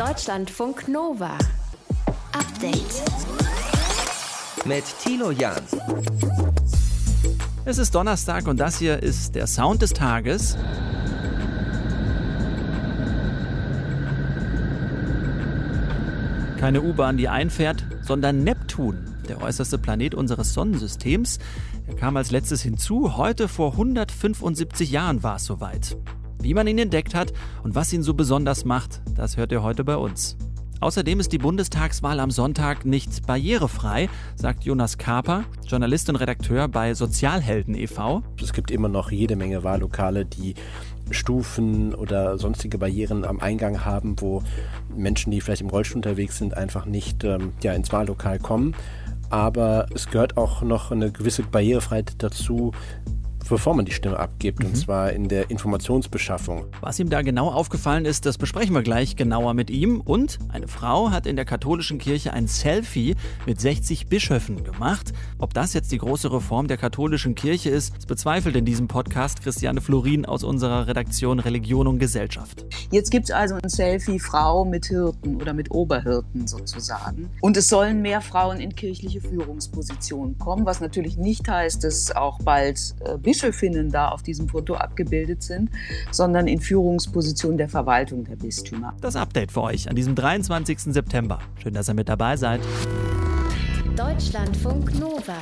Deutschlandfunk Nova. Update. Mit Tilo Jan. Es ist Donnerstag und das hier ist der Sound des Tages. Keine U-Bahn, die einfährt, sondern Neptun, der äußerste Planet unseres Sonnensystems. Er kam als letztes hinzu. Heute vor 175 Jahren war es soweit. Wie man ihn entdeckt hat und was ihn so besonders macht, das hört ihr heute bei uns. Außerdem ist die Bundestagswahl am Sonntag nicht barrierefrei, sagt Jonas Kaper, Journalist und Redakteur bei Sozialhelden e.V. Es gibt immer noch jede Menge Wahllokale, die Stufen oder sonstige Barrieren am Eingang haben, wo Menschen, die vielleicht im Rollstuhl unterwegs sind, einfach nicht ähm, ja, ins Wahllokal kommen. Aber es gehört auch noch eine gewisse Barrierefreiheit dazu, bevor man die Stimme abgibt, mhm. und zwar in der Informationsbeschaffung. Was ihm da genau aufgefallen ist, das besprechen wir gleich genauer mit ihm. Und eine Frau hat in der katholischen Kirche ein Selfie mit 60 Bischöfen gemacht. Ob das jetzt die große Reform der katholischen Kirche ist, das bezweifelt in diesem Podcast Christiane Florin aus unserer Redaktion Religion und Gesellschaft. Jetzt gibt es also ein Selfie Frau mit Hirten oder mit Oberhirten sozusagen. Und es sollen mehr Frauen in kirchliche Führungspositionen kommen, was natürlich nicht heißt, dass auch bald äh, Bischöfe Bischöfinnen da auf diesem Foto abgebildet sind, sondern in Führungspositionen der Verwaltung der Bistümer. Das Update für euch an diesem 23. September. Schön, dass ihr mit dabei seid. Deutschlandfunk Nova.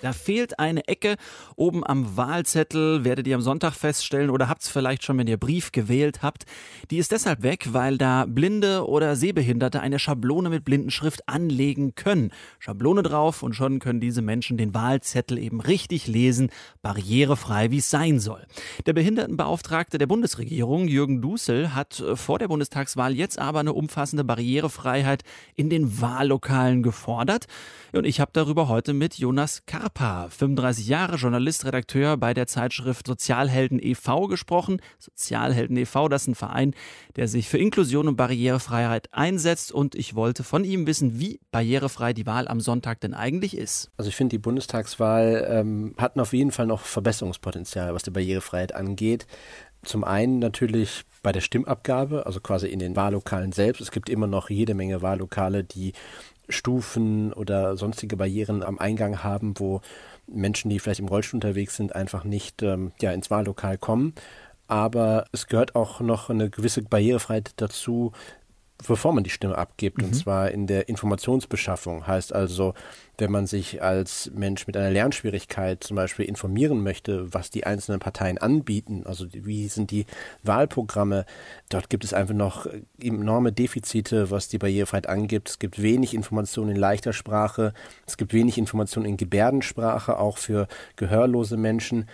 Da fehlt eine Ecke oben am Wahlzettel, werdet ihr am Sonntag feststellen oder habt es vielleicht schon, wenn ihr Brief gewählt habt. Die ist deshalb weg, weil da Blinde oder Sehbehinderte eine Schablone mit Blindenschrift anlegen können. Schablone drauf und schon können diese Menschen den Wahlzettel eben richtig lesen, barrierefrei, wie es sein soll. Der Behindertenbeauftragte der Bundesregierung, Jürgen Dussel, hat äh, vor der Bundestagswahl jetzt aber eine umfassende Barrierefreiheit in den Wahllokalen gefordert. Und ich habe darüber heute mit Jonas Karp Scarpa, 35 Jahre, Journalist, Redakteur bei der Zeitschrift Sozialhelden e.V. gesprochen. Sozialhelden e.V., das ist ein Verein, der sich für Inklusion und Barrierefreiheit einsetzt. Und ich wollte von ihm wissen, wie barrierefrei die Wahl am Sonntag denn eigentlich ist. Also ich finde, die Bundestagswahl ähm, hat auf jeden Fall noch Verbesserungspotenzial, was die Barrierefreiheit angeht. Zum einen natürlich bei der Stimmabgabe, also quasi in den Wahllokalen selbst. Es gibt immer noch jede Menge Wahllokale, die Stufen oder sonstige Barrieren am Eingang haben, wo Menschen, die vielleicht im Rollstuhl unterwegs sind, einfach nicht ähm, ja, ins Wahllokal kommen. Aber es gehört auch noch eine gewisse Barrierefreiheit dazu, bevor man die Stimme abgibt, mhm. und zwar in der Informationsbeschaffung. Heißt also, wenn man sich als Mensch mit einer Lernschwierigkeit zum Beispiel informieren möchte, was die einzelnen Parteien anbieten, also wie sind die Wahlprogramme, dort gibt es einfach noch enorme Defizite, was die Barrierefreiheit angibt. Es gibt wenig Informationen in leichter Sprache, es gibt wenig Informationen in Gebärdensprache, auch für gehörlose Menschen.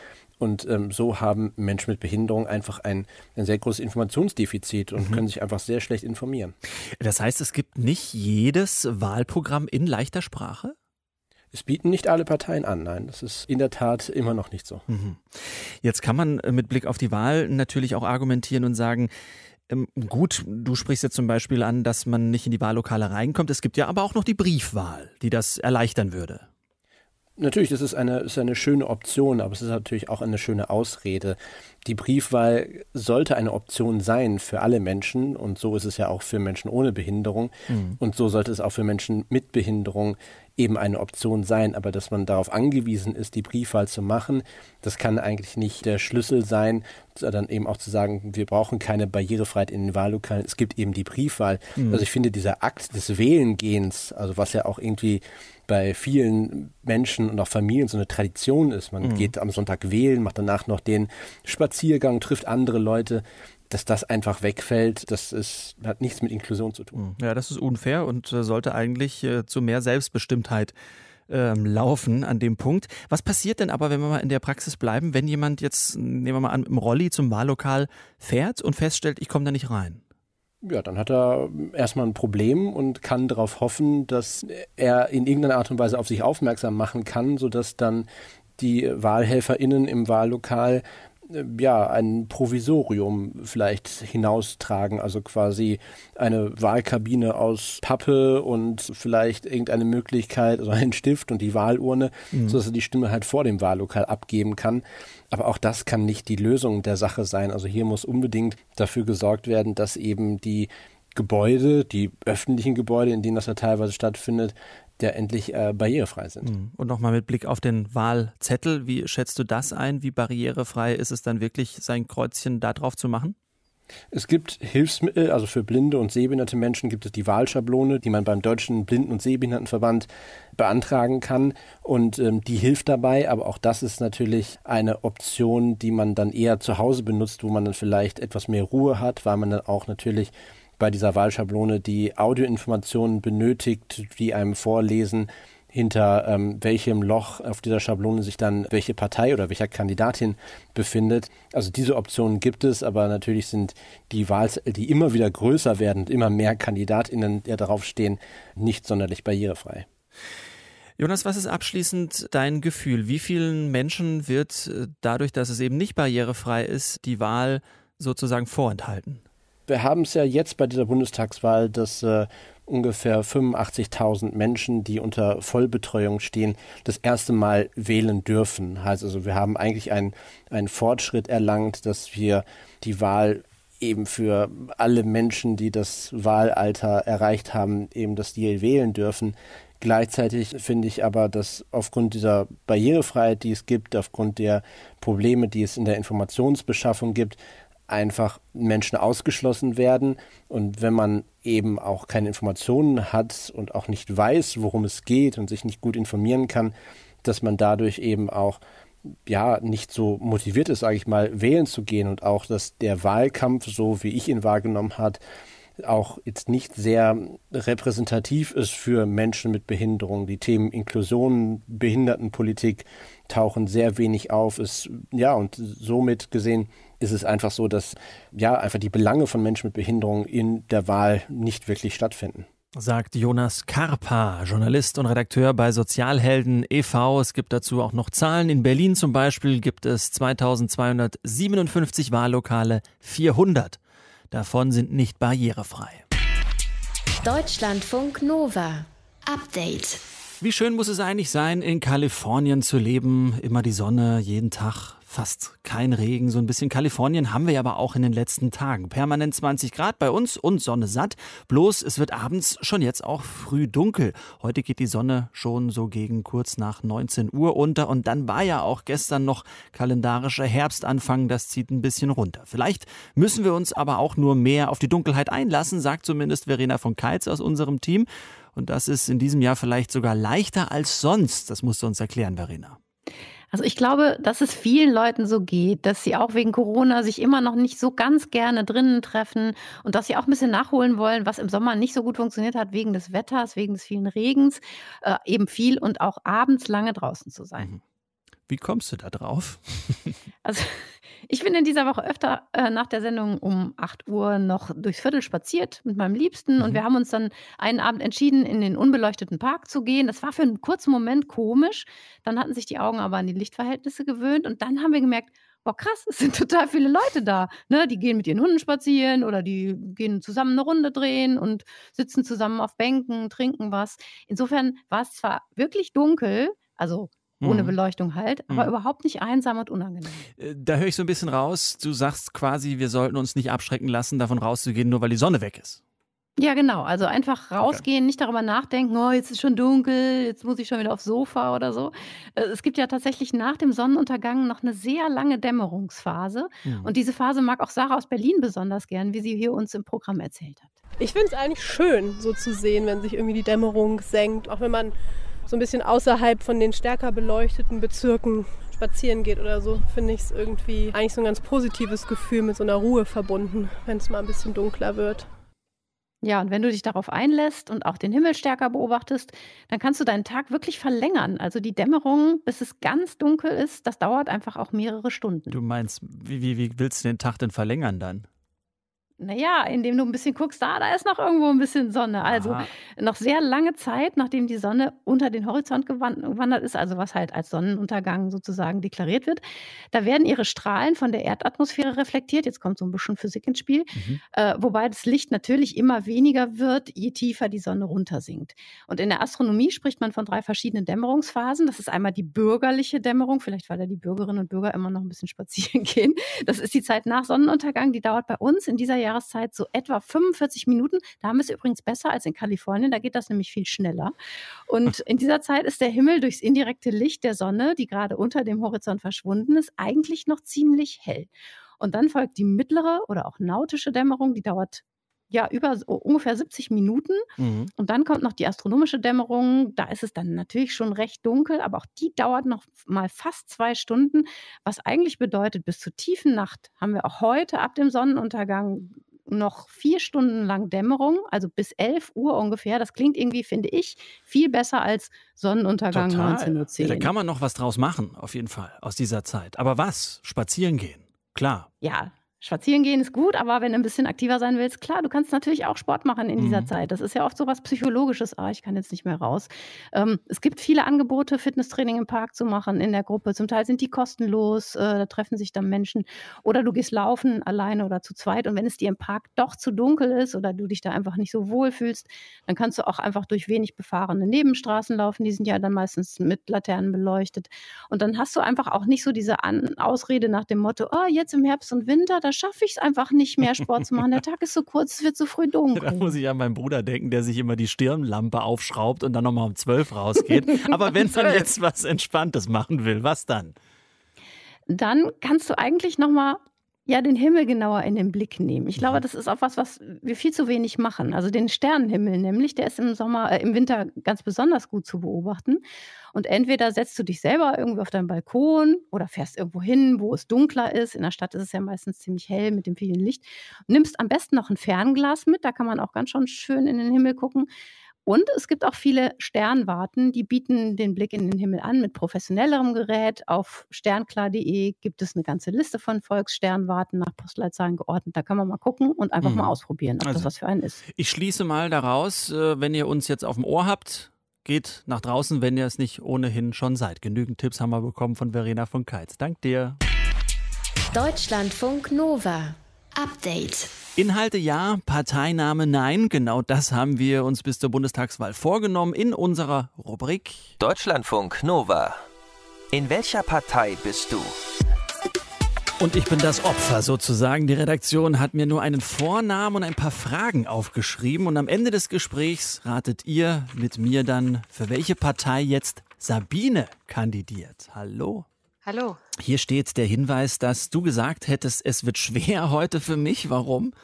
Und ähm, so haben Menschen mit Behinderung einfach ein, ein sehr großes Informationsdefizit und mhm. können sich einfach sehr schlecht informieren. Das heißt, es gibt nicht jedes Wahlprogramm in leichter Sprache? Es bieten nicht alle Parteien an, nein. Das ist in der Tat immer noch nicht so. Mhm. Jetzt kann man äh, mit Blick auf die Wahl natürlich auch argumentieren und sagen, ähm, gut, du sprichst jetzt zum Beispiel an, dass man nicht in die Wahllokale reinkommt. Es gibt ja aber auch noch die Briefwahl, die das erleichtern würde. Natürlich, das ist eine, ist eine schöne Option, aber es ist natürlich auch eine schöne Ausrede. Die Briefwahl sollte eine Option sein für alle Menschen und so ist es ja auch für Menschen ohne Behinderung mhm. und so sollte es auch für Menschen mit Behinderung eben eine Option sein. Aber dass man darauf angewiesen ist, die Briefwahl zu machen, das kann eigentlich nicht der Schlüssel sein, dann eben auch zu sagen, wir brauchen keine Barrierefreiheit in den Wahllokalen, es gibt eben die Briefwahl. Mhm. Also ich finde dieser Akt des Wählengehens, also was ja auch irgendwie bei vielen Menschen und auch Familien so eine Tradition ist. Man mhm. geht am Sonntag wählen, macht danach noch den Spaziergang, trifft andere Leute. Dass das einfach wegfällt, das ist, hat nichts mit Inklusion zu tun. Ja, das ist unfair und äh, sollte eigentlich äh, zu mehr Selbstbestimmtheit ähm, laufen an dem Punkt. Was passiert denn aber, wenn wir mal in der Praxis bleiben, wenn jemand jetzt, nehmen wir mal an, im Rolli zum Wahllokal fährt und feststellt, ich komme da nicht rein? ja, dann hat er erstmal ein Problem und kann darauf hoffen, dass er in irgendeiner Art und Weise auf sich aufmerksam machen kann, sodass dann die WahlhelferInnen im Wahllokal ja, ein Provisorium vielleicht hinaustragen, also quasi eine Wahlkabine aus Pappe und vielleicht irgendeine Möglichkeit, also ein Stift und die Wahlurne, mhm. sodass er die Stimme halt vor dem Wahllokal abgeben kann. Aber auch das kann nicht die Lösung der Sache sein. Also hier muss unbedingt dafür gesorgt werden, dass eben die Gebäude, die öffentlichen Gebäude, in denen das ja teilweise stattfindet, ja endlich äh, barrierefrei sind. Mhm. Und nochmal mit Blick auf den Wahlzettel, wie schätzt du das ein? Wie barrierefrei ist es dann wirklich, sein Kreuzchen da drauf zu machen? Es gibt Hilfsmittel, also für blinde und sehbehinderte Menschen gibt es die Wahlschablone, die man beim Deutschen Blinden- und Sehbehindertenverband beantragen kann. Und ähm, die hilft dabei, aber auch das ist natürlich eine Option, die man dann eher zu Hause benutzt, wo man dann vielleicht etwas mehr Ruhe hat, weil man dann auch natürlich bei dieser Wahlschablone die Audioinformationen benötigt, die einem vorlesen, hinter ähm, welchem Loch auf dieser Schablone sich dann welche Partei oder welcher Kandidatin befindet. Also diese Optionen gibt es, aber natürlich sind die Wahlzettel, die immer wieder größer werden und immer mehr KandidatInnen, die darauf stehen, nicht sonderlich barrierefrei. Jonas, was ist abschließend dein Gefühl? Wie vielen Menschen wird äh, dadurch, dass es eben nicht barrierefrei ist, die Wahl sozusagen vorenthalten? Wir haben es ja jetzt bei dieser Bundestagswahl, dass äh, ungefähr 85.000 Menschen, die unter Vollbetreuung stehen, das erste Mal wählen dürfen. Heißt also, wir haben eigentlich einen, einen Fortschritt erlangt, dass wir die Wahl eben für alle Menschen, die das Wahlalter erreicht haben, eben, dass die wählen dürfen. Gleichzeitig finde ich aber, dass aufgrund dieser Barrierefreiheit, die es gibt, aufgrund der Probleme, die es in der Informationsbeschaffung gibt, einfach Menschen ausgeschlossen werden. Und wenn man eben auch keine Informationen hat und auch nicht weiß, worum es geht und sich nicht gut informieren kann, dass man dadurch eben auch ja nicht so motiviert ist, sage ich mal, wählen zu gehen und auch, dass der Wahlkampf, so wie ich ihn wahrgenommen hat, auch jetzt nicht sehr repräsentativ ist für Menschen mit Behinderung. Die Themen Inklusion, Behindertenpolitik tauchen sehr wenig auf. Ist, ja, und somit gesehen ist es einfach so, dass ja einfach die Belange von Menschen mit Behinderung in der Wahl nicht wirklich stattfinden sagt Jonas Karpa, Journalist und Redakteur bei Sozialhelden e.V. Es gibt dazu auch noch Zahlen. In Berlin zum Beispiel gibt es 2257 Wahllokale, 400. Davon sind nicht barrierefrei. Deutschlandfunk Nova. Update. Wie schön muss es eigentlich sein, in Kalifornien zu leben? Immer die Sonne, jeden Tag, fast kein Regen. So ein bisschen Kalifornien haben wir aber auch in den letzten Tagen. Permanent 20 Grad bei uns und Sonne satt. Bloß es wird abends schon jetzt auch früh dunkel. Heute geht die Sonne schon so gegen kurz nach 19 Uhr unter und dann war ja auch gestern noch kalendarischer Herbstanfang. Das zieht ein bisschen runter. Vielleicht müssen wir uns aber auch nur mehr auf die Dunkelheit einlassen, sagt zumindest Verena von Keitz aus unserem Team. Und das ist in diesem Jahr vielleicht sogar leichter als sonst. Das musst du uns erklären, Verena. Also ich glaube, dass es vielen Leuten so geht, dass sie auch wegen Corona sich immer noch nicht so ganz gerne drinnen treffen und dass sie auch ein bisschen nachholen wollen, was im Sommer nicht so gut funktioniert hat, wegen des Wetters, wegen des vielen Regens, äh, eben viel und auch abends lange draußen zu sein. Mhm. Wie kommst du da drauf? Also ich bin in dieser Woche öfter äh, nach der Sendung um 8 Uhr noch durchs Viertel spaziert mit meinem Liebsten mhm. und wir haben uns dann einen Abend entschieden, in den unbeleuchteten Park zu gehen. Das war für einen kurzen Moment komisch. Dann hatten sich die Augen aber an die Lichtverhältnisse gewöhnt und dann haben wir gemerkt, boah, krass, es sind total viele Leute da. Ne? Die gehen mit ihren Hunden spazieren oder die gehen zusammen eine Runde drehen und sitzen zusammen auf Bänken, trinken was. Insofern war es zwar wirklich dunkel, also ohne mhm. Beleuchtung halt, aber mhm. überhaupt nicht einsam und unangenehm. Äh, da höre ich so ein bisschen raus, du sagst quasi, wir sollten uns nicht abschrecken lassen, davon rauszugehen, nur weil die Sonne weg ist. Ja, genau. Also einfach rausgehen, okay. nicht darüber nachdenken, oh, jetzt ist schon dunkel, jetzt muss ich schon wieder aufs Sofa oder so. Äh, es gibt ja tatsächlich nach dem Sonnenuntergang noch eine sehr lange Dämmerungsphase. Mhm. Und diese Phase mag auch Sarah aus Berlin besonders gern, wie sie hier uns im Programm erzählt hat. Ich finde es eigentlich schön, so zu sehen, wenn sich irgendwie die Dämmerung senkt, auch wenn man so ein bisschen außerhalb von den stärker beleuchteten Bezirken spazieren geht oder so, finde ich es irgendwie eigentlich so ein ganz positives Gefühl mit so einer Ruhe verbunden, wenn es mal ein bisschen dunkler wird. Ja, und wenn du dich darauf einlässt und auch den Himmel stärker beobachtest, dann kannst du deinen Tag wirklich verlängern. Also die Dämmerung, bis es ganz dunkel ist, das dauert einfach auch mehrere Stunden. Du meinst, wie, wie, wie willst du den Tag denn verlängern dann? Naja, indem du ein bisschen guckst, da, da ist noch irgendwo ein bisschen Sonne. Also Aha. noch sehr lange Zeit, nachdem die Sonne unter den Horizont gewandert ist, also was halt als Sonnenuntergang sozusagen deklariert wird, da werden ihre Strahlen von der Erdatmosphäre reflektiert. Jetzt kommt so ein bisschen Physik ins Spiel. Mhm. Äh, wobei das Licht natürlich immer weniger wird, je tiefer die Sonne runtersinkt. Und in der Astronomie spricht man von drei verschiedenen Dämmerungsphasen. Das ist einmal die bürgerliche Dämmerung, vielleicht weil da die Bürgerinnen und Bürger immer noch ein bisschen spazieren gehen. Das ist die Zeit nach Sonnenuntergang, die dauert bei uns in dieser Jahreszeit so etwa 45 Minuten. Da haben wir es übrigens besser als in Kalifornien, da geht das nämlich viel schneller. Und in dieser Zeit ist der Himmel durchs indirekte Licht der Sonne, die gerade unter dem Horizont verschwunden ist, eigentlich noch ziemlich hell. Und dann folgt die mittlere oder auch nautische Dämmerung, die dauert ja, über so ungefähr 70 Minuten. Mhm. Und dann kommt noch die astronomische Dämmerung. Da ist es dann natürlich schon recht dunkel, aber auch die dauert noch mal fast zwei Stunden, was eigentlich bedeutet, bis zur tiefen Nacht haben wir auch heute ab dem Sonnenuntergang noch vier Stunden lang Dämmerung, also bis 11 Uhr ungefähr. Das klingt irgendwie, finde ich, viel besser als Sonnenuntergang Total. 19.10 Ja, Uhr. da kann man noch was draus machen, auf jeden Fall, aus dieser Zeit. Aber was? Spazieren gehen. Klar. ja, spazieren gehen ist gut, aber wenn du ein bisschen aktiver sein willst, klar, du kannst natürlich auch Sport machen in dieser Mhm. Zeit. Das ist ja oft so was Psychologisches. Ah, ich kann jetzt nicht mehr raus. Ähm, es gibt viele Angebote, Fitnesstraining im Park zu machen in der Gruppe. Zum Teil sind die kostenlos, äh, da treffen sich dann Menschen. Oder du gehst laufen, alleine oder zu zweit. Und wenn es dir im Park doch zu dunkel ist oder du dich da einfach nicht so wohl fühlst, dann kannst du auch einfach durch wenig befahrene Nebenstraßen laufen. Die sind ja dann meistens mit Laternen beleuchtet. Und dann hast du einfach auch nicht so diese An Ausrede nach dem Motto, oh, jetzt im Herbst und Winter, da schaffe ich es einfach nicht mehr, Sport zu machen. Der Tag ist so kurz, es wird so früh Da dunkel. muss ich an meinen Bruder denken, der sich immer die Stirnlampe aufschraubt und dann nochmal um 12 rausgeht. Aber wenn man jetzt was Entspanntes machen will, was dann? Dann kannst du eigentlich nochmal ja, den Himmel genauer in den Blick nehmen. Ich Mhm. glaube, das ist auch was, was wir viel zu wenig machen. Also den Sternenhimmel nämlich, der ist im Sommer, äh, im Winter ganz besonders gut zu beobachten. Und entweder setzt du dich selber irgendwie auf deinen Balkon oder fährst irgendwo hin, wo es dunkler ist. In der Stadt ist es ja meistens ziemlich hell mit dem vielen Licht. Nimmst am besten noch ein Fernglas mit, da kann man auch ganz schon schön in den Himmel gucken. Und es gibt auch viele Sternwarten, die bieten den Blick in den Himmel an mit professionellerem Gerät. Auf sternklar.de gibt es eine ganze Liste von Volkssternwarten nach Postleitzahlen geordnet. Da kann man mal gucken und einfach Mhm. mal ausprobieren, ob Also- das was für einen ist. Ich schließe mal daraus, äh, wenn ihr uns jetzt auf dem Ohr habt, geht nach draußen, wenn ihr es nicht ohnehin schon seid. Genügend Tipps haben wir bekommen von Verena von Keitz. Dank dir. Deutschlandfunk Nova. Update. Inhalte ja, Parteiname nein. Genau das haben wir uns bis zur Bundestagswahl vorgenommen in unserer Rubrik. Deutschlandfunk Nova. In welcher Partei bist du? Und ich bin das Opfer sozusagen. Die Redaktion hat mir nur einen Vornamen und ein paar Fragen aufgeschrieben. Und am Ende des Gesprächs ratet ihr mit mir dann, für welche Partei jetzt Sabine kandidiert. Hallo? Hallo. Hier steht der Hinweis, dass du gesagt hättest, es wird schwer heute für mich. Warum?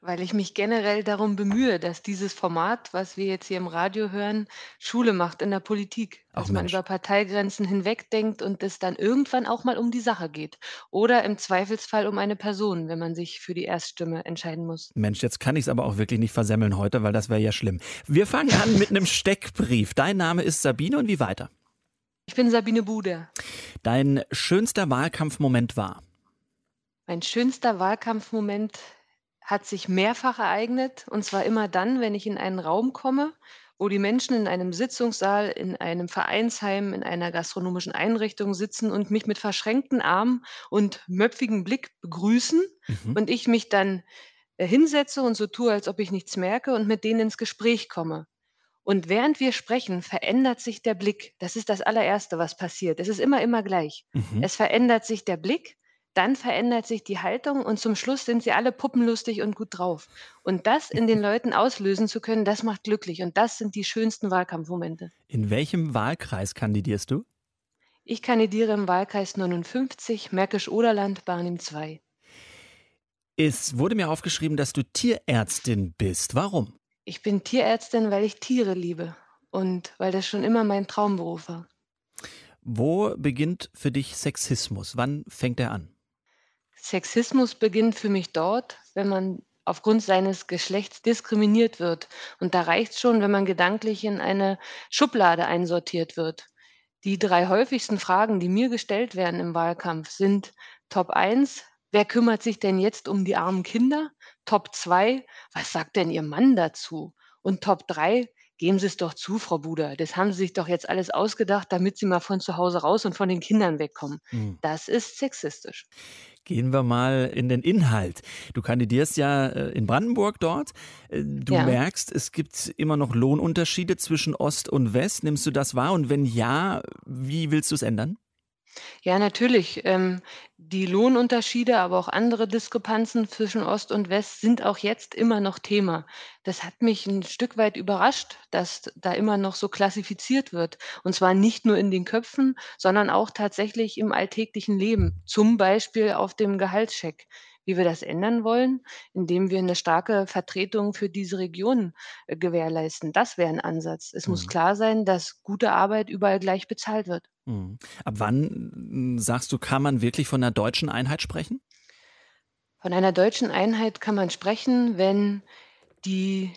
Weil ich mich generell darum bemühe, dass dieses Format, was wir jetzt hier im Radio hören, Schule macht in der Politik. Dass man Mensch. über Parteigrenzen hinwegdenkt und es dann irgendwann auch mal um die Sache geht. Oder im Zweifelsfall um eine Person, wenn man sich für die Erststimme entscheiden muss. Mensch, jetzt kann ich es aber auch wirklich nicht versemmeln heute, weil das wäre ja schlimm. Wir fangen an mit einem Steckbrief. Dein Name ist Sabine und wie weiter? Ich bin Sabine Buder. Dein schönster Wahlkampfmoment war? Mein schönster Wahlkampfmoment hat sich mehrfach ereignet. Und zwar immer dann, wenn ich in einen Raum komme, wo die Menschen in einem Sitzungssaal, in einem Vereinsheim, in einer gastronomischen Einrichtung sitzen und mich mit verschränkten Armen und möpfigem Blick begrüßen Mhm. und ich mich dann äh, hinsetze und so tue, als ob ich nichts merke und mit denen ins Gespräch komme. Und während wir sprechen, verändert sich der Blick. Das ist das allererste, was passiert. Es ist immer, immer gleich. Mhm. Es verändert sich der Blick, dann verändert sich die Haltung und zum Schluss sind sie alle puppenlustig und gut drauf. Und das in den Leuten auslösen zu können, das macht glücklich. Und das sind die schönsten Wahlkampfmomente. In welchem Wahlkreis kandidierst du? Ich kandidiere im Wahlkreis 59, Märkisch-Oderland, Barnim 2. Es wurde mir aufgeschrieben, dass du Tierärztin bist. Warum? Ich bin Tierärztin, weil ich Tiere liebe und weil das schon immer mein Traumberuf war. Wo beginnt für dich Sexismus? Wann fängt er an? Sexismus beginnt für mich dort, wenn man aufgrund seines Geschlechts diskriminiert wird. Und da reicht schon, wenn man gedanklich in eine Schublade einsortiert wird. Die drei häufigsten Fragen, die mir gestellt werden im Wahlkampf, sind Top 1, wer kümmert sich denn jetzt um die armen Kinder? Top 2, was sagt denn Ihr Mann dazu? Und Top 3, geben Sie es doch zu, Frau Buder, das haben Sie sich doch jetzt alles ausgedacht, damit Sie mal von zu Hause raus und von den Kindern wegkommen. Hm. Das ist sexistisch. Gehen wir mal in den Inhalt. Du kandidierst ja äh, in Brandenburg dort. Äh, Du Ja. merkst, es gibt immer noch Lohnunterschiede zwischen Ost und West. Nimmst du das wahr? Und wenn ja, wie willst du es ändern? Ja, natürlich. Ähm, die Lohnunterschiede, aber auch andere Diskrepanzen zwischen Ost und West sind auch jetzt immer noch Thema. Das hat mich ein Stück weit überrascht, dass da immer noch so klassifiziert wird. Und zwar nicht nur in den Köpfen, sondern auch tatsächlich im alltäglichen Leben, zum Beispiel auf dem Gehaltscheck. Wie wir das ändern wollen, indem wir eine starke Vertretung für diese Region äh, gewährleisten. Das wäre ein Ansatz. Es muss Mhm. klar sein, dass gute Arbeit überall gleich bezahlt wird. Mhm. Ab wann, mm, sagst du, kann man wirklich von einer deutschen Einheit sprechen? Von einer deutschen Einheit kann man sprechen, wenn die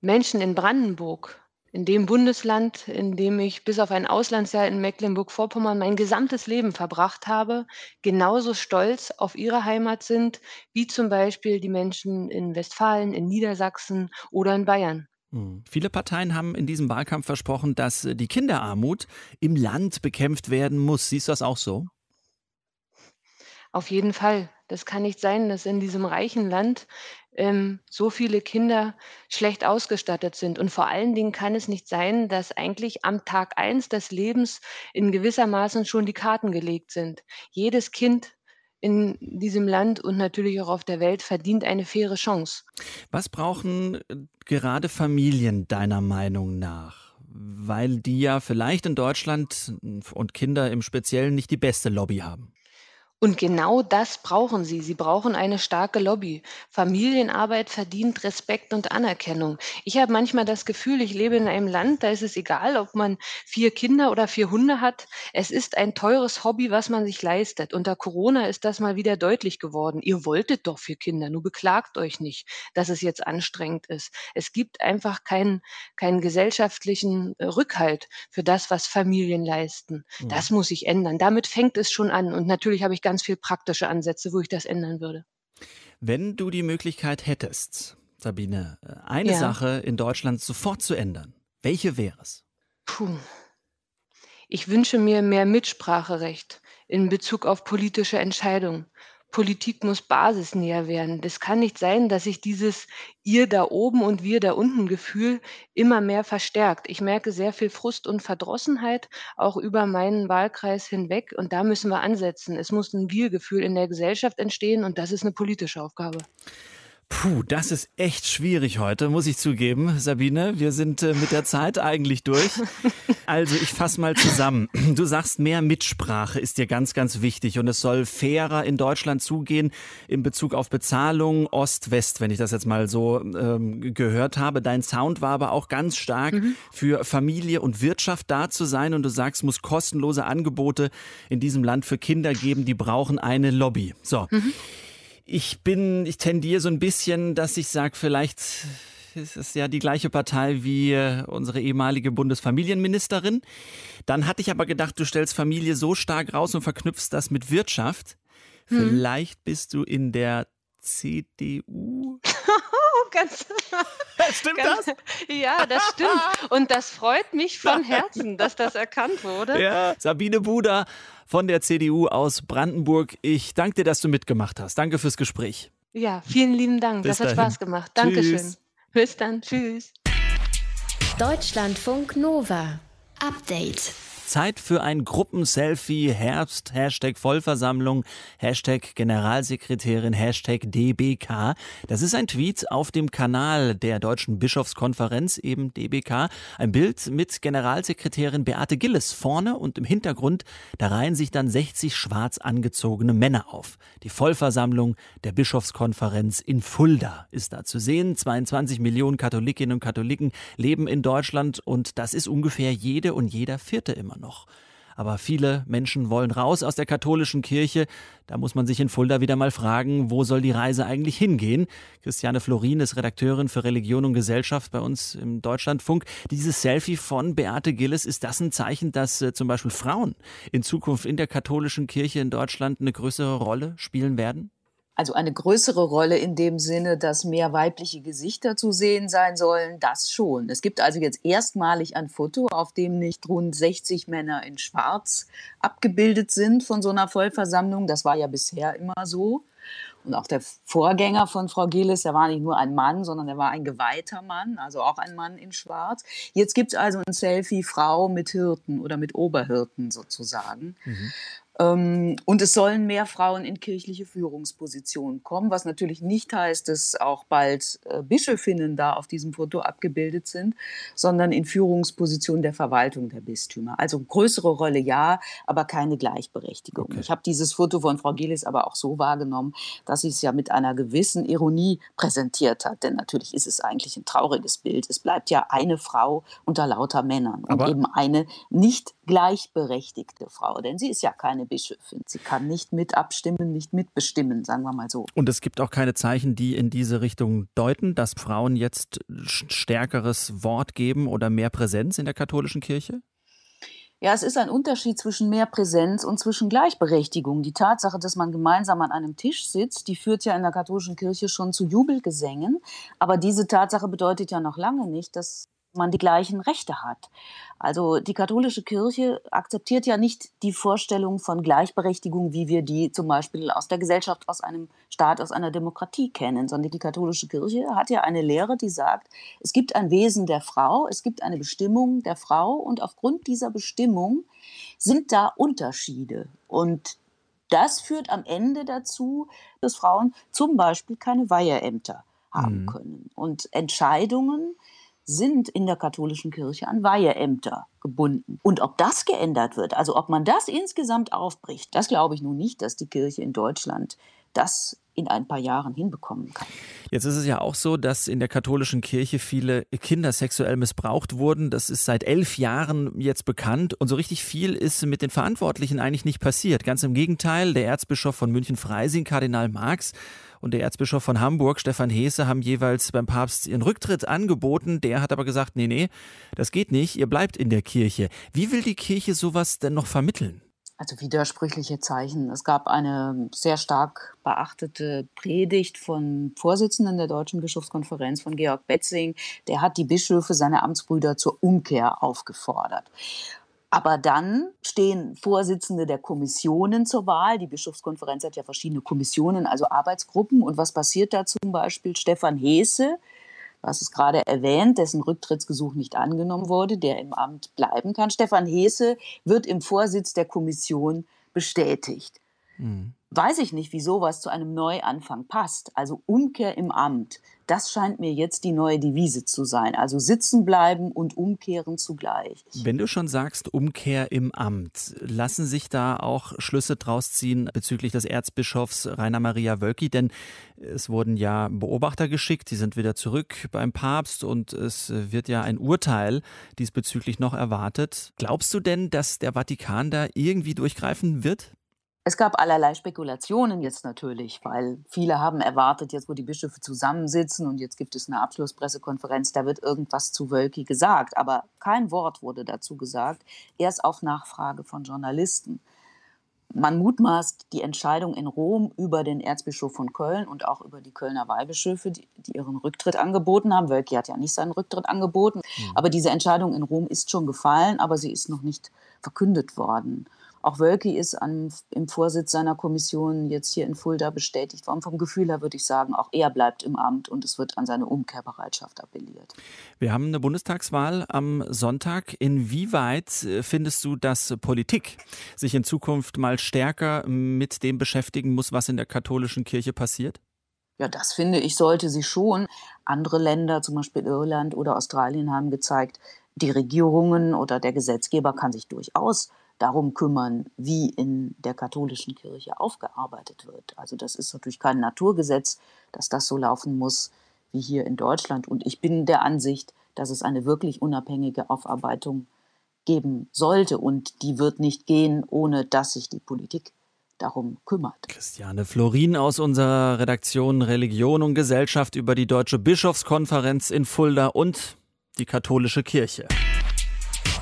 Menschen in Brandenburg, in dem Bundesland, in dem ich bis auf ein Auslandsjahr in Mecklenburg-Vorpommern mein gesamtes Leben verbracht habe, genauso stolz auf ihre Heimat sind, wie zum Beispiel die Menschen in Westfalen, in Niedersachsen oder in Bayern. Mhm. Viele Parteien haben in diesem Wahlkampf versprochen, dass äh, die Kinderarmut im Land bekämpft werden muss. Siehst du das auch so? Auf jeden Fall. Das kann nicht sein, dass in diesem reichen Land ähm, so viele Kinder schlecht ausgestattet sind. Und vor allen Dingen kann es nicht sein, dass eigentlich am Tag eins des Lebens in gewissermaßen schon die Karten gelegt sind. Jedes Kind in diesem Land und natürlich auch auf der Welt verdient eine faire Chance. Was brauchen äh, gerade Familien deiner Meinung nach? Weil die ja vielleicht in Deutschland und Kinder im Speziellen nicht die beste Lobby haben. Und genau das brauchen sie. Sie brauchen eine starke Lobby. Familienarbeit verdient Respekt und Anerkennung. Ich habe manchmal das Gefühl, ich lebe in einem Land, da ist es egal, ob man vier Kinder oder vier Hunde hat. Es ist ein teures Hobby, was man sich leistet. Unter Corona ist das mal wieder deutlich geworden. Ihr wolltet doch vier Kinder, nur beklagt euch nicht, dass es jetzt anstrengend ist. Es gibt einfach keinen, keinen gesellschaftlichen äh, Rückhalt für das, was Familien leisten. Das muss sich ändern. Damit fängt es schon an. Und natürlich habe ich ganz viel praktische Ansätze, wo ich das ändern würde. Wenn du die Möglichkeit hättest, Sabine, äh, eine Ja. Sache in Deutschland sofort zu ändern, welche wäre es? Puh. Ich wünsche mir mehr Mitspracherecht in Bezug auf politische Entscheidungen. Politik muss basisnäher werden. Das kann nicht sein, dass sich dieses ihr da oben und wir da unten Gefühl immer mehr verstärkt. Ich merke sehr viel Frust und Verdrossenheit auch über meinen Wahlkreis hinweg und da müssen wir ansetzen. Es muss ein Wir-Gefühl in der Gesellschaft entstehen und das ist eine politische Aufgabe. Puh, das ist echt schwierig heute, muss ich zugeben, Sabine. Wir sind äh, mit der Zeit eigentlich durch. Also ich fasse mal zusammen. Du sagst, mehr Mitsprache ist dir ganz, ganz wichtig und es soll fairer in Deutschland zugehen in Bezug auf Bezahlung Ost-West, wenn ich das jetzt mal so ähm, gehört habe. Dein Sound war aber auch ganz stark für Familie und Wirtschaft da zu sein und du sagst, muss kostenlose Angebote in diesem Land für Kinder geben, die brauchen eine Lobby. So. Ich bin, ich tendiere so ein bisschen, dass ich sage, vielleicht ist es ja die gleiche Partei wie äh, unsere ehemalige Bundesfamilienministerin. Dann hatte ich aber gedacht, du stellst Familie so stark raus und verknüpfst das mit Wirtschaft. Vielleicht bist du in der CDU. Ganz, Stimmt ganz, ja, das stimmt. Und das freut mich von Herzen, dass das erkannt wurde. Ja. Sabine Buda von der CDU aus Brandenburg. Ich danke dir, dass du mitgemacht hast. Danke fürs Gespräch. Ja, vielen lieben Dank. Bis das hat dahin. Spaß gemacht. Dankeschön. Tschüss. Bis dann. Tschüss. Deutschlandfunk Nova. Update. Zeit für ein Gruppenselfie, Herbst, Hashtag Vollversammlung, Hashtag Generalsekretärin, Hashtag DBK. Das ist ein Tweet auf dem Kanal der Deutschen Bischofskonferenz, eben DBK. Ein Bild mit Generalsekretärin Beate Gilles vorne und im Hintergrund, da reihen sich dann 60 schwarz angezogene Männer auf. Die Vollversammlung der Bischofskonferenz in Fulda ist da zu sehen. 22 Millionen Katholikinnen und Katholiken leben in Deutschland und das ist ungefähr jede und jeder Vierte immer noch. Aber viele Menschen wollen raus aus der katholischen Kirche. Da muss man sich in Fulda wieder mal fragen, wo soll die Reise eigentlich hingehen? Christiane Florin ist Redakteurin für Religion und Gesellschaft bei uns im Deutschlandfunk. Dieses Selfie von Beate Gilles, ist das ein Zeichen, dass äh, zum Beispiel Frauen in Zukunft in der katholischen Kirche in Deutschland eine größere Rolle spielen werden? Also eine größere Rolle in dem Sinne, dass mehr weibliche Gesichter zu sehen sein sollen, das schon. Es gibt also jetzt erstmalig ein Foto, auf dem nicht rund 60 Männer in Schwarz abgebildet sind von so einer Vollversammlung. Das war ja bisher immer so. Und auch der Vorgänger von Frau Gillis, der war nicht nur ein Mann, sondern er war ein geweihter Mann, also auch ein Mann in Schwarz. Jetzt gibt es also ein Selfie Frau mit Hirten oder mit Oberhirten sozusagen. Ähm, und es sollen mehr Frauen in kirchliche Führungspositionen kommen, was natürlich nicht heißt, dass auch bald äh, Bischöfinnen da auf diesem Foto abgebildet sind, sondern in Führungspositionen der Verwaltung der Bistümer. Also größere Rolle ja, aber keine Gleichberechtigung. Okay. Ich habe dieses Foto von Frau Gillis aber auch so wahrgenommen, dass sie es ja mit einer gewissen Ironie präsentiert hat. Denn natürlich ist es eigentlich ein trauriges Bild. Es bleibt ja eine Frau unter lauter Männern aber und eben eine nicht gleichberechtigte Frau. Denn sie ist ja keine Bischöfin. Sie kann nicht mit abstimmen, nicht mitbestimmen, sagen wir mal so. Und es gibt auch keine Zeichen, die in diese Richtung deuten, dass Frauen jetzt stärkeres Wort geben oder mehr Präsenz in der katholischen Kirche? Ja, es ist ein Unterschied zwischen mehr Präsenz und zwischen Gleichberechtigung. Die Tatsache, dass man gemeinsam an einem Tisch sitzt, die führt ja in der katholischen Kirche schon zu Jubelgesängen. Aber diese Tatsache bedeutet ja noch lange nicht, dass man die gleichen Rechte hat. Also die katholische Kirche akzeptiert ja nicht die Vorstellung von Gleichberechtigung, wie wir die zum Beispiel aus der Gesellschaft, aus einem Staat, aus einer Demokratie kennen, sondern die katholische Kirche hat ja eine Lehre, die sagt, es gibt ein Wesen der Frau, es gibt eine Bestimmung der Frau und aufgrund dieser Bestimmung sind da Unterschiede. Und das führt am Ende dazu, dass Frauen zum Beispiel keine Weiheämter haben mhm. können. Und Entscheidungen, sind in der katholischen Kirche an Weiheämter gebunden. Und ob das geändert wird, also ob man das insgesamt aufbricht, das glaube ich nun nicht, dass die Kirche in Deutschland das in ein paar Jahren hinbekommen kann. Jetzt ist es ja auch so, dass in der katholischen Kirche viele Kinder sexuell missbraucht wurden. Das ist seit elf Jahren jetzt bekannt. Und so richtig viel ist mit den Verantwortlichen eigentlich nicht passiert. Ganz im Gegenteil, der Erzbischof von München-Freising, Kardinal Marx, und der Erzbischof von Hamburg, Stefan Heese, haben jeweils beim Papst ihren Rücktritt angeboten. Der hat aber gesagt, nee, nee, das geht nicht, ihr bleibt in der Kirche. Wie will die Kirche sowas denn noch vermitteln? Also widersprüchliche Zeichen. Es gab eine sehr stark beachtete Predigt von Vorsitzenden der Deutschen Bischofskonferenz, von Georg Betzing. Der hat die Bischöfe, seine Amtsbrüder zur Umkehr aufgefordert. Aber dann stehen Vorsitzende der Kommissionen zur Wahl. Die Bischofskonferenz hat ja verschiedene Kommissionen, also Arbeitsgruppen. Und was passiert da zum Beispiel? Stefan Heese, du hast es gerade erwähnt, dessen Rücktrittsgesuch nicht angenommen wurde, der im Amt bleiben kann. Stefan Heese wird im Vorsitz der Kommission bestätigt. Mhm weiß ich nicht, wie sowas zu einem Neuanfang passt. Also Umkehr im Amt, das scheint mir jetzt die neue Devise zu sein. Also sitzen bleiben und umkehren zugleich. Wenn du schon sagst Umkehr im Amt, lassen sich da auch Schlüsse draus ziehen bezüglich des Erzbischofs Rainer Maria Wölki? Denn es wurden ja Beobachter geschickt, die sind wieder zurück beim Papst und es wird ja ein Urteil diesbezüglich noch erwartet. Glaubst du denn, dass der Vatikan da irgendwie durchgreifen wird? Es gab allerlei Spekulationen jetzt natürlich, weil viele haben erwartet, jetzt wo die Bischöfe zusammensitzen und jetzt gibt es eine Abschlusspressekonferenz, da wird irgendwas zu Wölki gesagt. Aber kein Wort wurde dazu gesagt, erst auf Nachfrage von Journalisten. Man mutmaßt die Entscheidung in Rom über den Erzbischof von Köln und auch über die Kölner Weihbischöfe, die, die ihren Rücktritt angeboten haben. Wölki hat ja nicht seinen Rücktritt angeboten. Mhm. Aber diese Entscheidung in Rom ist schon gefallen, aber sie ist noch nicht verkündet worden. Auch Wölki ist an, im Vorsitz seiner Kommission jetzt hier in Fulda bestätigt worden. Vom Gefühl her würde ich sagen, auch er bleibt im Amt und es wird an seine Umkehrbereitschaft appelliert. Wir haben eine Bundestagswahl am Sonntag. Inwieweit äh, findest du, dass Politik sich in Zukunft mal stärker mit dem beschäftigen muss, was in der katholischen Kirche passiert? Ja, das finde ich, sollte sie schon. Andere Länder, zum Beispiel Irland oder Australien, haben gezeigt, die Regierungen oder der Gesetzgeber kann sich durchaus darum kümmern, wie in der katholischen Kirche aufgearbeitet wird. Also das ist natürlich kein Naturgesetz, dass das so laufen muss wie hier in Deutschland. Und ich bin der Ansicht, dass es eine wirklich unabhängige Aufarbeitung geben sollte. Und die wird nicht gehen, ohne dass sich die Politik darum kümmert. Christiane Florin aus unserer Redaktion Religion und Gesellschaft über die Deutsche Bischofskonferenz in Fulda und die katholische Kirche.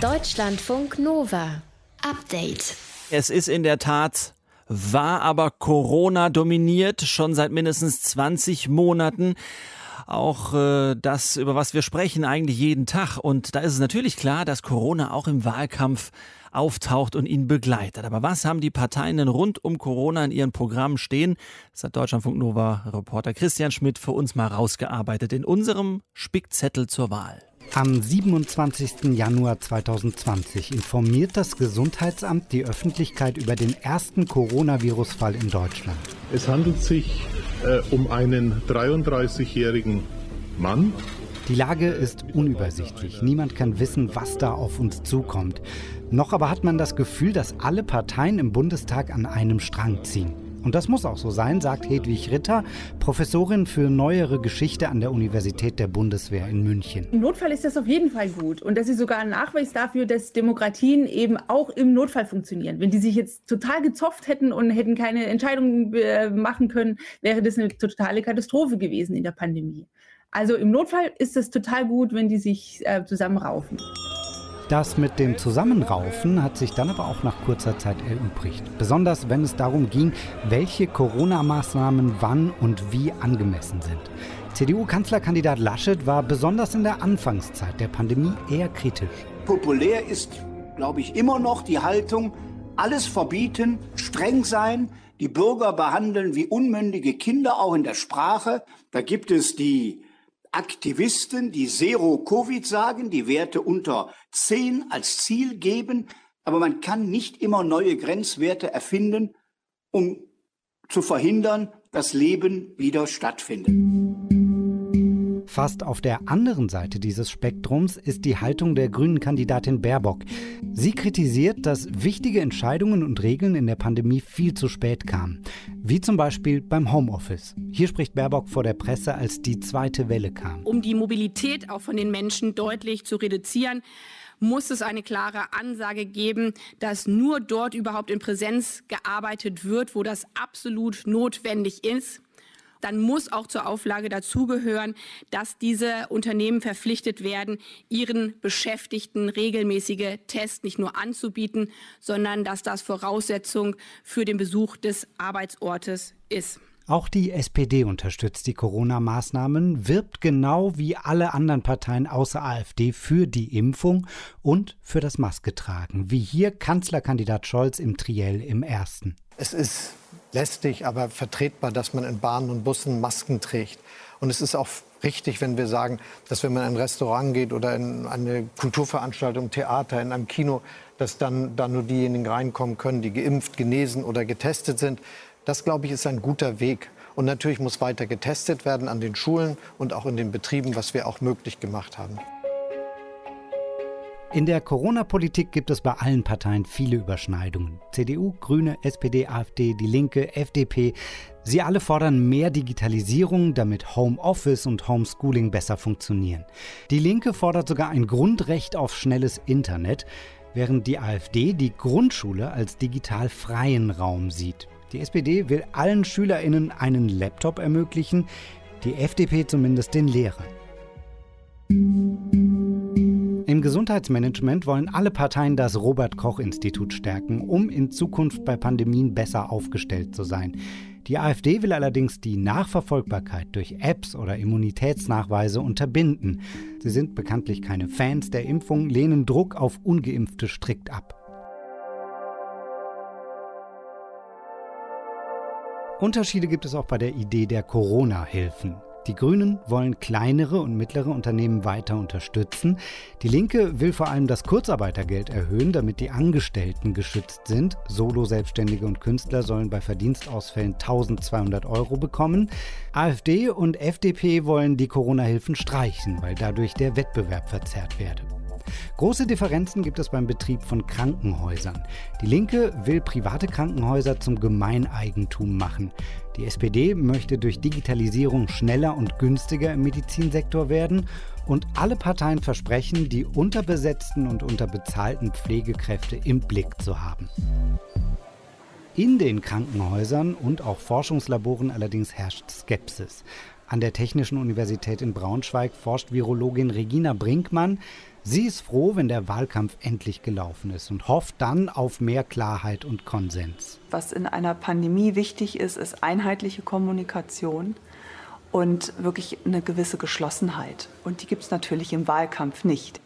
Deutschlandfunk Nova. Update. Es ist in der Tat war aber Corona dominiert, schon seit mindestens 20 Monaten. Auch äh, das, über was wir sprechen, eigentlich jeden Tag. Und da ist es natürlich klar, dass Corona auch im Wahlkampf auftaucht und ihn begleitet. Aber was haben die Parteien denn rund um Corona in ihren Programmen stehen? Das hat Deutschlandfunk Nova Reporter Christian Schmidt für uns mal rausgearbeitet in unserem Spickzettel zur Wahl. Am 27. Januar 2020 informiert das Gesundheitsamt die Öffentlichkeit über den ersten Coronavirus-Fall in Deutschland. Es handelt sich äh, um einen 33-jährigen Mann. Die Lage ist unübersichtlich. Niemand kann wissen, was da auf uns zukommt. Noch aber hat man das Gefühl, dass alle Parteien im Bundestag an einem Strang ziehen. Und das muss auch so sein, sagt Hedwig Ritter, Professorin für neuere Geschichte an der Universität der Bundeswehr in München. Im Notfall ist das auf jeden Fall gut. Und das ist sogar ein Nachweis dafür, dass Demokratien eben auch im Notfall funktionieren. Wenn die sich jetzt total gezopft hätten und hätten keine Entscheidungen äh, machen können, wäre das eine totale Katastrophe gewesen in der Pandemie. Also im Notfall ist es total gut, wenn die sich äh, zusammenraufen. Das mit dem Zusammenraufen hat sich dann aber auch nach kurzer Zeit erübrigt. Besonders wenn es darum ging, welche Corona-Maßnahmen wann und wie angemessen sind. CDU-Kanzlerkandidat Laschet war besonders in der Anfangszeit der Pandemie eher kritisch. Populär ist, glaube ich, immer noch die Haltung, alles verbieten, streng sein, die Bürger behandeln wie unmündige Kinder, auch in der Sprache. Da gibt es die Aktivisten, die Zero-Covid sagen, die Werte unter 10 als Ziel geben, aber man kann nicht immer neue Grenzwerte erfinden, um zu verhindern, dass Leben wieder stattfindet. Fast auf der anderen Seite dieses Spektrums ist die Haltung der grünen Kandidatin Baerbock. Sie kritisiert, dass wichtige Entscheidungen und Regeln in der Pandemie viel zu spät kamen. Wie zum Beispiel beim Homeoffice. Hier spricht Baerbock vor der Presse, als die zweite Welle kam. Um die Mobilität auch von den Menschen deutlich zu reduzieren, muss es eine klare Ansage geben, dass nur dort überhaupt in Präsenz gearbeitet wird, wo das absolut notwendig ist dann muss auch zur Auflage dazugehören, dass diese Unternehmen verpflichtet werden, ihren Beschäftigten regelmäßige Tests nicht nur anzubieten, sondern dass das Voraussetzung für den Besuch des Arbeitsortes ist. Auch die SPD unterstützt die Corona-Maßnahmen, wirbt genau wie alle anderen Parteien außer AfD für die Impfung und für das Masketragen, wie hier Kanzlerkandidat Scholz im Triell im ersten. Es ist lästig, aber vertretbar, dass man in Bahnen und Bussen Masken trägt. Und es ist auch richtig, wenn wir sagen, dass wenn man in ein Restaurant geht oder in eine Kulturveranstaltung, Theater, in einem Kino, dass dann, dann nur diejenigen reinkommen können, die geimpft, genesen oder getestet sind. Das, glaube ich, ist ein guter Weg. Und natürlich muss weiter getestet werden an den Schulen und auch in den Betrieben, was wir auch möglich gemacht haben. In der Corona-Politik gibt es bei allen Parteien viele Überschneidungen. CDU, Grüne, SPD, AfD, Die Linke, FDP. Sie alle fordern mehr Digitalisierung, damit Homeoffice und Homeschooling besser funktionieren. Die Linke fordert sogar ein Grundrecht auf schnelles Internet, während die AfD die Grundschule als digital freien Raum sieht. Die SPD will allen Schülerinnen einen Laptop ermöglichen, die FDP zumindest den Lehrern. Im Gesundheitsmanagement wollen alle Parteien das Robert Koch Institut stärken, um in Zukunft bei Pandemien besser aufgestellt zu sein. Die AfD will allerdings die Nachverfolgbarkeit durch Apps oder Immunitätsnachweise unterbinden. Sie sind bekanntlich keine Fans der Impfung, lehnen Druck auf ungeimpfte strikt ab. Unterschiede gibt es auch bei der Idee der Corona-Hilfen. Die Grünen wollen kleinere und mittlere Unternehmen weiter unterstützen. Die Linke will vor allem das Kurzarbeitergeld erhöhen, damit die Angestellten geschützt sind. Solo-Selbstständige und Künstler sollen bei Verdienstausfällen 1200 Euro bekommen. AfD und FDP wollen die Corona-Hilfen streichen, weil dadurch der Wettbewerb verzerrt werde. Große Differenzen gibt es beim Betrieb von Krankenhäusern. Die Linke will private Krankenhäuser zum Gemeineigentum machen. Die SPD möchte durch Digitalisierung schneller und günstiger im Medizinsektor werden und alle Parteien versprechen, die unterbesetzten und unterbezahlten Pflegekräfte im Blick zu haben. In den Krankenhäusern und auch Forschungslaboren allerdings herrscht Skepsis. An der Technischen Universität in Braunschweig forscht Virologin Regina Brinkmann. Sie ist froh, wenn der Wahlkampf endlich gelaufen ist und hofft dann auf mehr Klarheit und Konsens. Was in einer Pandemie wichtig ist, ist einheitliche Kommunikation und wirklich eine gewisse Geschlossenheit. Und die gibt es natürlich im Wahlkampf nicht.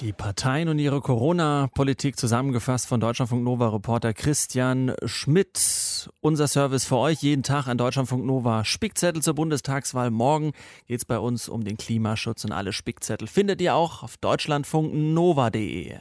Die Parteien und ihre Corona-Politik zusammengefasst von Deutschlandfunk Nova-Reporter Christian Schmidt. Unser Service für euch jeden Tag an Deutschlandfunk Nova. Spickzettel zur Bundestagswahl. Morgen geht es bei uns um den Klimaschutz und alle Spickzettel findet ihr auch auf deutschlandfunknova.de.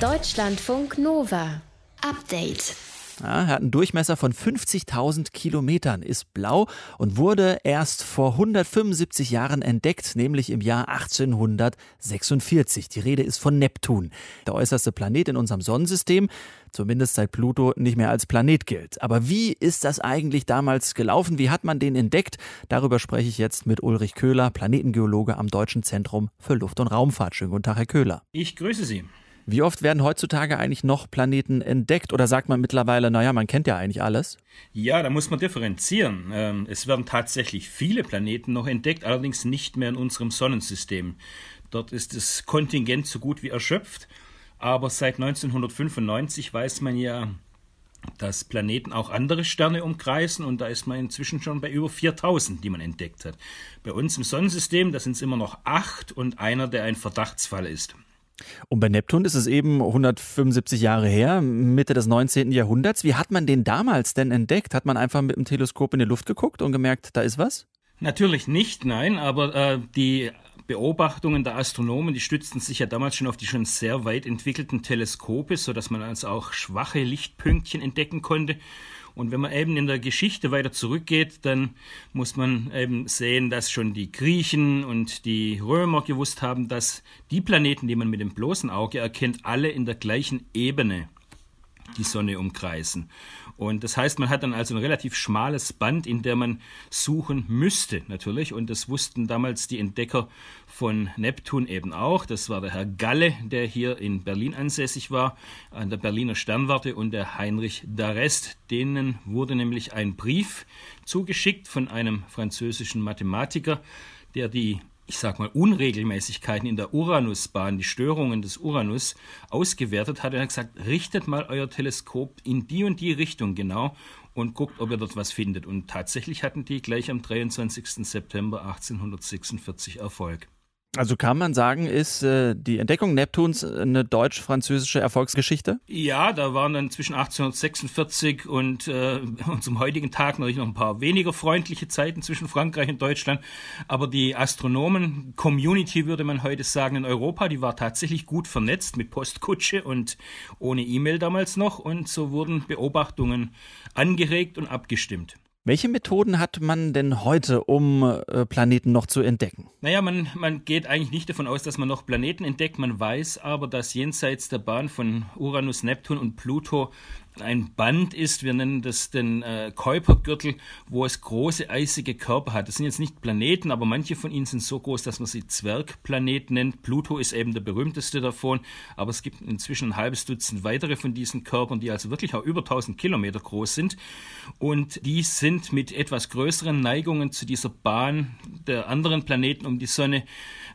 Deutschlandfunk Nova. Update. Ja, er hat einen Durchmesser von 50.000 Kilometern, ist blau und wurde erst vor 175 Jahren entdeckt, nämlich im Jahr 1846. Die Rede ist von Neptun, der äußerste Planet in unserem Sonnensystem, zumindest seit Pluto nicht mehr als Planet gilt. Aber wie ist das eigentlich damals gelaufen? Wie hat man den entdeckt? Darüber spreche ich jetzt mit Ulrich Köhler, Planetengeologe am Deutschen Zentrum für Luft- und Raumfahrt. Schönen guten Tag, Herr Köhler. Ich grüße Sie. Wie oft werden heutzutage eigentlich noch Planeten entdeckt oder sagt man mittlerweile, naja, man kennt ja eigentlich alles? Ja, da muss man differenzieren. Ähm, es werden tatsächlich viele Planeten noch entdeckt, allerdings nicht mehr in unserem Sonnensystem. Dort ist das Kontingent so gut wie erschöpft. Aber seit 1995 weiß man ja, dass Planeten auch andere Sterne umkreisen und da ist man inzwischen schon bei über 4000, die man entdeckt hat. Bei uns im Sonnensystem, da sind es immer noch acht und einer, der ein Verdachtsfall ist. Und bei Neptun ist es eben 175 Jahre her, Mitte des 19. Jahrhunderts. Wie hat man den damals denn entdeckt? Hat man einfach mit dem Teleskop in die Luft geguckt und gemerkt, da ist was? Natürlich nicht, nein, aber äh, die Beobachtungen der Astronomen, die stützten sich ja damals schon auf die schon sehr weit entwickelten Teleskope, sodass man also auch schwache Lichtpünktchen entdecken konnte. Und wenn man eben in der Geschichte weiter zurückgeht, dann muss man eben sehen, dass schon die Griechen und die Römer gewusst haben, dass die Planeten, die man mit dem bloßen Auge erkennt, alle in der gleichen Ebene die Sonne umkreisen. Und das heißt, man hat dann also ein relativ schmales Band, in der man suchen müsste, natürlich. Und das wussten damals die Entdecker von Neptun eben auch. Das war der Herr Galle, der hier in Berlin ansässig war, an der Berliner Sternwarte, und der Heinrich Darest. Denen wurde nämlich ein Brief zugeschickt von einem französischen Mathematiker, der die ich sag mal, Unregelmäßigkeiten in der Uranusbahn, die Störungen des Uranus ausgewertet hat. Er hat gesagt, richtet mal euer Teleskop in die und die Richtung genau und guckt, ob ihr dort was findet. Und tatsächlich hatten die gleich am 23. September 1846 Erfolg. Also kann man sagen, ist äh, die Entdeckung Neptuns eine deutsch-französische Erfolgsgeschichte? Ja, da waren dann zwischen 1846 und äh, unserem heutigen Tag natürlich noch ein paar weniger freundliche Zeiten zwischen Frankreich und Deutschland. Aber die Astronomen-Community, würde man heute sagen, in Europa, die war tatsächlich gut vernetzt mit Postkutsche und ohne E-Mail damals noch. Und so wurden Beobachtungen angeregt und abgestimmt. Welche Methoden hat man denn heute, um äh, Planeten noch zu entdecken? Naja, man, man geht eigentlich nicht davon aus, dass man noch Planeten entdeckt. Man weiß aber, dass jenseits der Bahn von Uranus, Neptun und Pluto ein Band ist, wir nennen das den äh, Kuipergürtel, wo es große eisige Körper hat. Das sind jetzt nicht Planeten, aber manche von ihnen sind so groß, dass man sie Zwergplaneten nennt. Pluto ist eben der berühmteste davon, aber es gibt inzwischen ein halbes Dutzend weitere von diesen Körpern, die also wirklich auch über 1000 Kilometer groß sind. Und die sind mit etwas größeren Neigungen zu dieser Bahn der anderen Planeten um die Sonne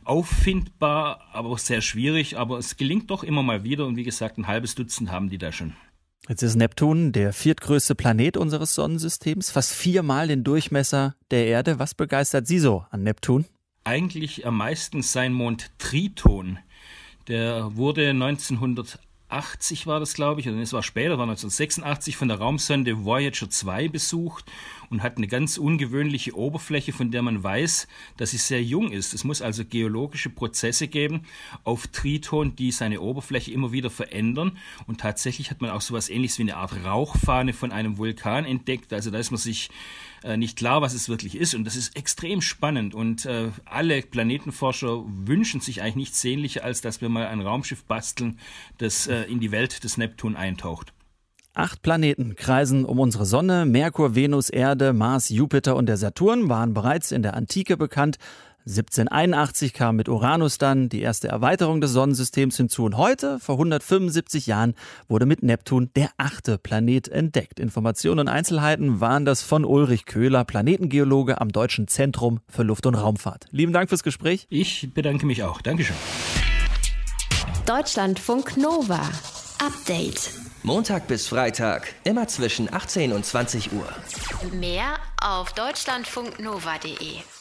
auffindbar, aber sehr schwierig. Aber es gelingt doch immer mal wieder und wie gesagt, ein halbes Dutzend haben die da schon. Jetzt ist Neptun der viertgrößte Planet unseres Sonnensystems, fast viermal den Durchmesser der Erde. Was begeistert Sie so an Neptun? Eigentlich am meisten sein Mond Triton. Der wurde 1980 war das, glaube ich, oder es war später, war 1986 von der Raumsonde Voyager 2 besucht und hat eine ganz ungewöhnliche Oberfläche, von der man weiß, dass sie sehr jung ist. Es muss also geologische Prozesse geben auf Triton, die seine Oberfläche immer wieder verändern. Und tatsächlich hat man auch so etwas ähnliches wie eine Art Rauchfahne von einem Vulkan entdeckt. Also da ist man sich äh, nicht klar, was es wirklich ist. Und das ist extrem spannend. Und äh, alle Planetenforscher wünschen sich eigentlich nichts sehnlicher, als dass wir mal ein Raumschiff basteln, das äh, in die Welt des Neptun eintaucht. Acht Planeten kreisen um unsere Sonne. Merkur, Venus, Erde, Mars, Jupiter und der Saturn waren bereits in der Antike bekannt. 1781 kam mit Uranus dann die erste Erweiterung des Sonnensystems hinzu und heute, vor 175 Jahren, wurde mit Neptun der achte Planet entdeckt. Informationen und Einzelheiten waren das von Ulrich Köhler, Planetengeologe am Deutschen Zentrum für Luft- und Raumfahrt. Lieben Dank fürs Gespräch. Ich bedanke mich auch. Dankeschön. Deutschlandfunk Nova. Update. Montag bis Freitag, immer zwischen 18 und 20 Uhr. Mehr auf deutschlandfunknova.de.